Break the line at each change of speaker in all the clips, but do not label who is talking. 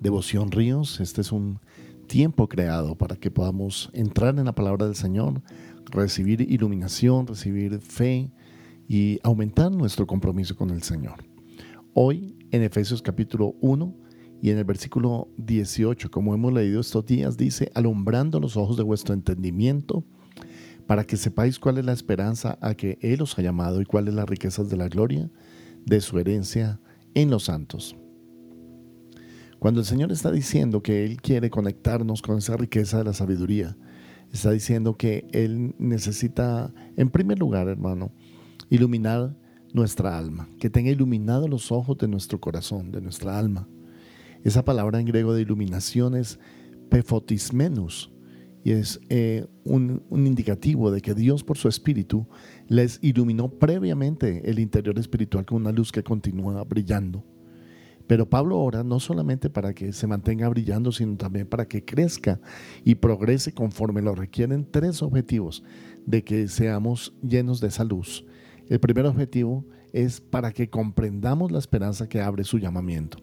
Devoción Ríos. Este es un tiempo creado para que podamos entrar en la palabra del Señor, recibir iluminación, recibir fe y aumentar nuestro compromiso con el Señor. Hoy en Efesios capítulo 1 y en el versículo 18, como hemos leído estos días, dice, alumbrando los ojos de vuestro entendimiento, para que sepáis cuál es la esperanza a que Él os ha llamado y cuáles las riquezas de la gloria de su herencia en los santos. Cuando el Señor está diciendo que Él quiere conectarnos con esa riqueza de la sabiduría, está diciendo que Él necesita, en primer lugar, hermano, iluminar nuestra alma, que tenga iluminados los ojos de nuestro corazón, de nuestra alma. Esa palabra en griego de iluminación es pefotismenus y es eh, un, un indicativo de que Dios por su espíritu les iluminó previamente el interior espiritual con una luz que continúa brillando. Pero Pablo ora no solamente para que se mantenga brillando, sino también para que crezca y progrese conforme lo requieren tres objetivos de que seamos llenos de esa luz. El primer objetivo es para que comprendamos la esperanza que abre su llamamiento.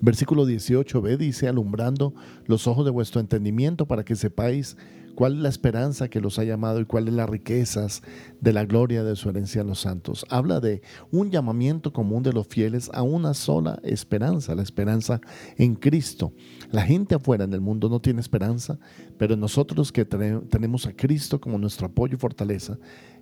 Versículo 18b dice, alumbrando los ojos de vuestro entendimiento para que sepáis cuál es la esperanza que los ha llamado y cuáles las riquezas de la gloria de su herencia en los santos. Habla de un llamamiento común de los fieles a una sola esperanza, la esperanza en Cristo. La gente afuera en el mundo no tiene esperanza, pero nosotros que tenemos a Cristo como nuestro apoyo y fortaleza,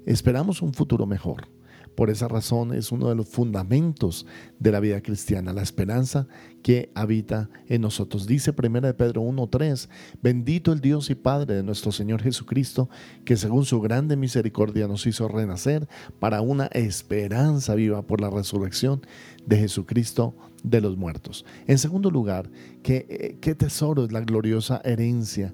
esperamos un futuro mejor. Por esa razón es uno de los fundamentos de la vida cristiana, la esperanza que habita en nosotros. Dice 1 de Pedro 1:3, bendito el Dios y Padre de nuestro Señor Jesucristo, que según su grande misericordia nos hizo renacer para una esperanza viva por la resurrección de Jesucristo de los muertos. En segundo lugar, ¿qué, qué tesoro es la gloriosa herencia?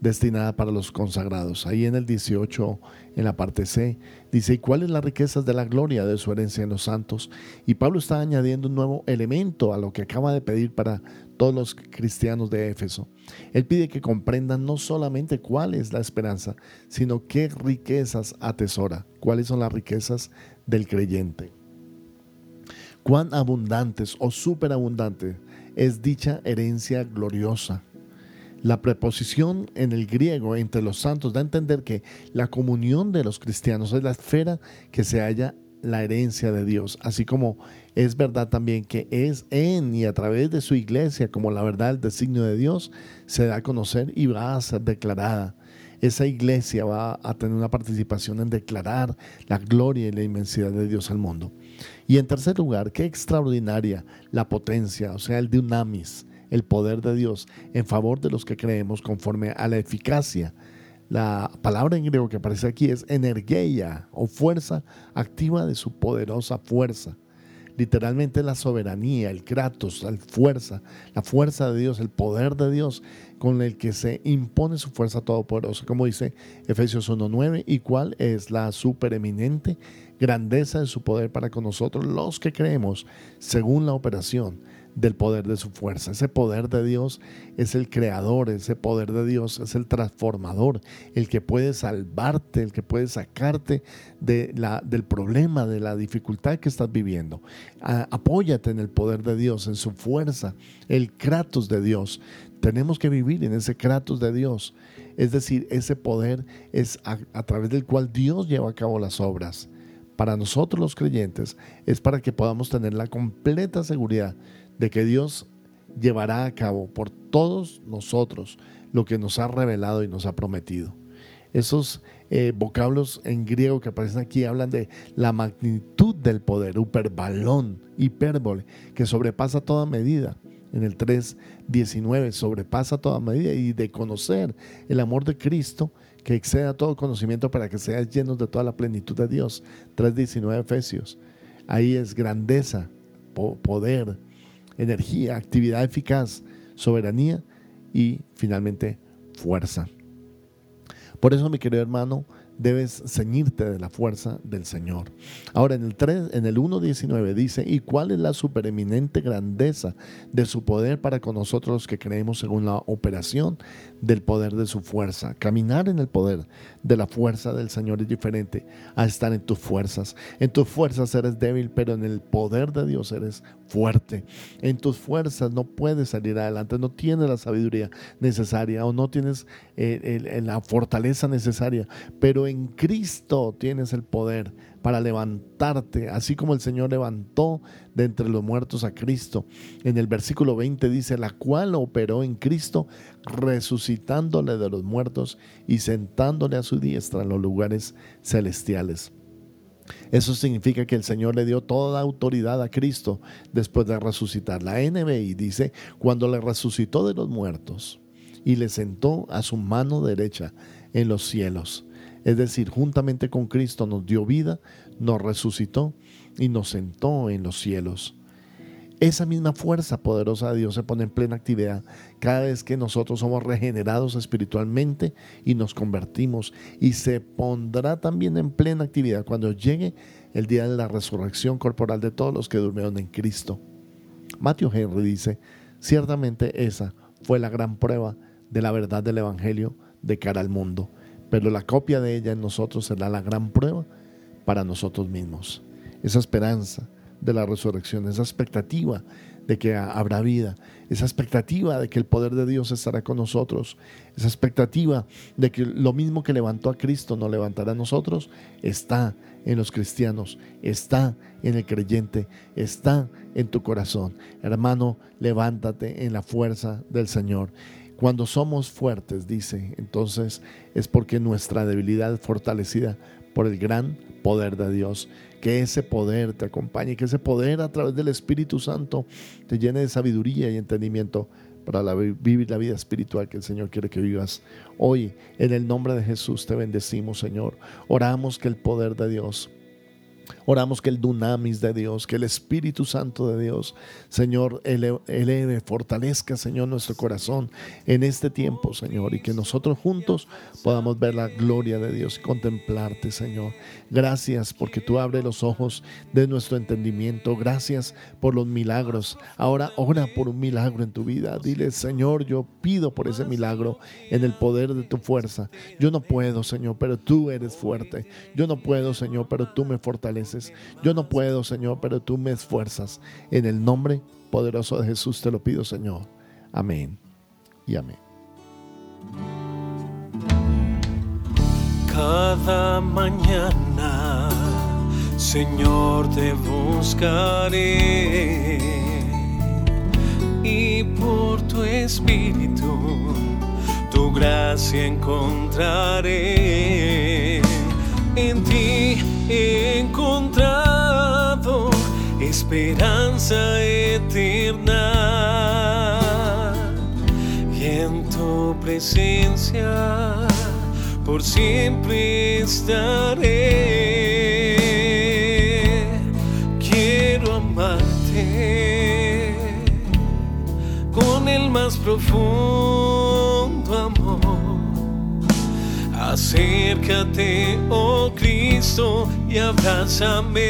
Destinada para los consagrados. Ahí en el 18, en la parte C, dice, ¿y cuáles las riquezas de la gloria de su herencia en los santos? Y Pablo está añadiendo un nuevo elemento a lo que acaba de pedir para todos los cristianos de Éfeso. Él pide que comprendan no solamente cuál es la esperanza, sino qué riquezas atesora, cuáles son las riquezas del creyente. Cuán abundantes o superabundantes es dicha herencia gloriosa la preposición en el griego entre los santos da a entender que la comunión de los cristianos es la esfera que se halla la herencia de Dios, así como es verdad también que es en y a través de su iglesia como la verdad, el designio de Dios se da a conocer y va a ser declarada. Esa iglesia va a tener una participación en declarar la gloria y la inmensidad de Dios al mundo. Y en tercer lugar, qué extraordinaria la potencia, o sea, el dunamis, el poder de Dios en favor de los que creemos conforme a la eficacia. La palabra en griego que aparece aquí es energeia o fuerza activa de su poderosa fuerza. Literalmente la soberanía, el kratos, la fuerza, la fuerza de Dios, el poder de Dios con el que se impone su fuerza todopoderosa, como dice Efesios 1.9, y cuál es la supereminente grandeza de su poder para con nosotros los que creemos según la operación del poder de su fuerza. Ese poder de Dios es el creador, ese poder de Dios es el transformador, el que puede salvarte, el que puede sacarte de la, del problema, de la dificultad que estás viviendo. apóyate en el poder de Dios, en su fuerza, el kratos de Dios. Tenemos que vivir en ese kratos de Dios. Es decir, ese poder es a través del cual Dios lleva a cabo las obras para nosotros los creyentes es para que podamos tener la completa seguridad de que Dios llevará a cabo por todos nosotros lo que nos ha revelado y nos ha prometido. Esos eh, vocablos en griego que aparecen aquí hablan de la magnitud del poder, hiperbalón, hipérbole, que sobrepasa toda medida. En el 3.19 sobrepasa toda medida y de conocer el amor de Cristo que exceda todo conocimiento para que seas llenos de toda la plenitud de Dios. 3.19 Efesios. Ahí es grandeza, poder, energía, actividad eficaz, soberanía y finalmente fuerza. Por eso, mi querido hermano, debes ceñirte de la fuerza del Señor. Ahora en el 3, en el 1.19 dice, ¿y cuál es la supereminente grandeza de su poder para con nosotros que creemos según la operación del poder de su fuerza? Caminar en el poder de la fuerza del Señor es diferente a estar en tus fuerzas. En tus fuerzas eres débil, pero en el poder de Dios eres fuerte. En tus fuerzas no puedes salir adelante, no tienes la sabiduría necesaria o no tienes eh, la fortaleza necesaria, pero en Cristo tienes el poder para levantarte, así como el Señor levantó de entre los muertos a Cristo. En el versículo 20 dice, la cual operó en Cristo, resucitándole de los muertos y sentándole a su diestra en los lugares celestiales. Eso significa que el Señor le dio toda autoridad a Cristo después de resucitar. La NBI dice, cuando le resucitó de los muertos y le sentó a su mano derecha en los cielos. Es decir, juntamente con Cristo nos dio vida, nos resucitó y nos sentó en los cielos. Esa misma fuerza poderosa de Dios se pone en plena actividad cada vez que nosotros somos regenerados espiritualmente y nos convertimos. Y se pondrá también en plena actividad cuando llegue el día de la resurrección corporal de todos los que durmieron en Cristo. Matthew Henry dice, ciertamente esa fue la gran prueba de la verdad del Evangelio de cara al mundo, pero la copia de ella en nosotros será la gran prueba para nosotros mismos. Esa esperanza, de la resurrección, esa expectativa de que habrá vida, esa expectativa de que el poder de Dios estará con nosotros, esa expectativa de que lo mismo que levantó a Cristo nos levantará a nosotros, está en los cristianos, está en el creyente, está en tu corazón. Hermano, levántate en la fuerza del Señor. Cuando somos fuertes, dice, entonces es porque nuestra debilidad es fortalecida por el gran poder de Dios. Que ese poder te acompañe, que ese poder a través del Espíritu Santo te llene de sabiduría y entendimiento para vivir la vida espiritual que el Señor quiere que vivas. Hoy, en el nombre de Jesús, te bendecimos, Señor. Oramos que el poder de Dios Oramos que el dunamis de Dios, que el Espíritu Santo de Dios, Señor, eleve, fortalezca, Señor, nuestro corazón en este tiempo, Señor, y que nosotros juntos podamos ver la gloria de Dios y contemplarte, Señor. Gracias porque tú abres los ojos de nuestro entendimiento. Gracias por los milagros. Ahora ora por un milagro en tu vida. Dile, Señor, yo pido por ese milagro en el poder de tu fuerza. Yo no puedo, Señor, pero tú eres fuerte. Yo no puedo, Señor, pero tú me fortaleces yo no puedo, Señor, pero tú me esfuerzas. En el nombre poderoso de Jesús te lo pido, Señor. Amén y amén.
Cada mañana, Señor, te buscaré y por tu espíritu tu gracia encontraré en ti he encontrado esperanza eterna y en tu presencia por siempre estaré. Quiero amarte con el más profundo amor. Acércate, oh Cristo, y abrázame.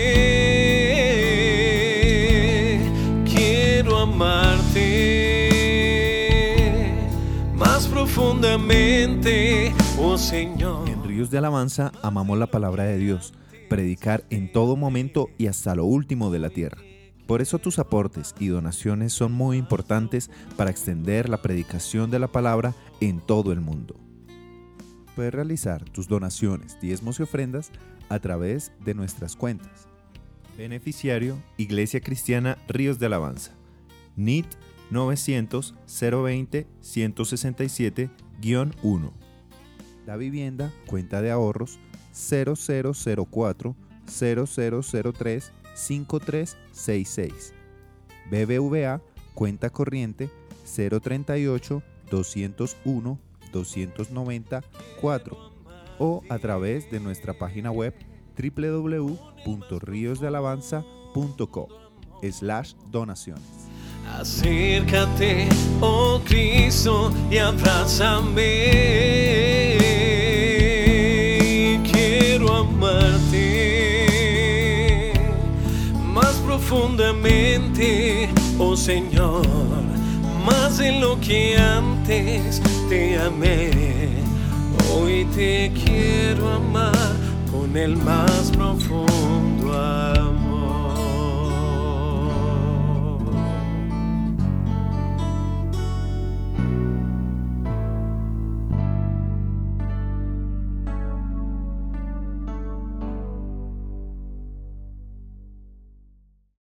Quiero amarte más profundamente, oh Señor.
En Ríos de Alabanza amamos la palabra de Dios, predicar en todo momento y hasta lo último de la tierra. Por eso tus aportes y donaciones son muy importantes para extender la predicación de la palabra en todo el mundo. Puedes realizar tus donaciones, diezmos y ofrendas a través de nuestras cuentas. Beneficiario Iglesia Cristiana Ríos de Alabanza. NIT 900 020 167-1. La vivienda, cuenta de ahorros 0004 0003 5366. BBVA, cuenta corriente 038 201 294 o a través de nuestra página web www.riosdealabanza.com slash donaciones.
Acércate, oh Cristo, y abrázame. Quiero amarte más profundamente, oh Señor, más de lo que antes te amé. Hoy te quiero amar con el más profundo amor.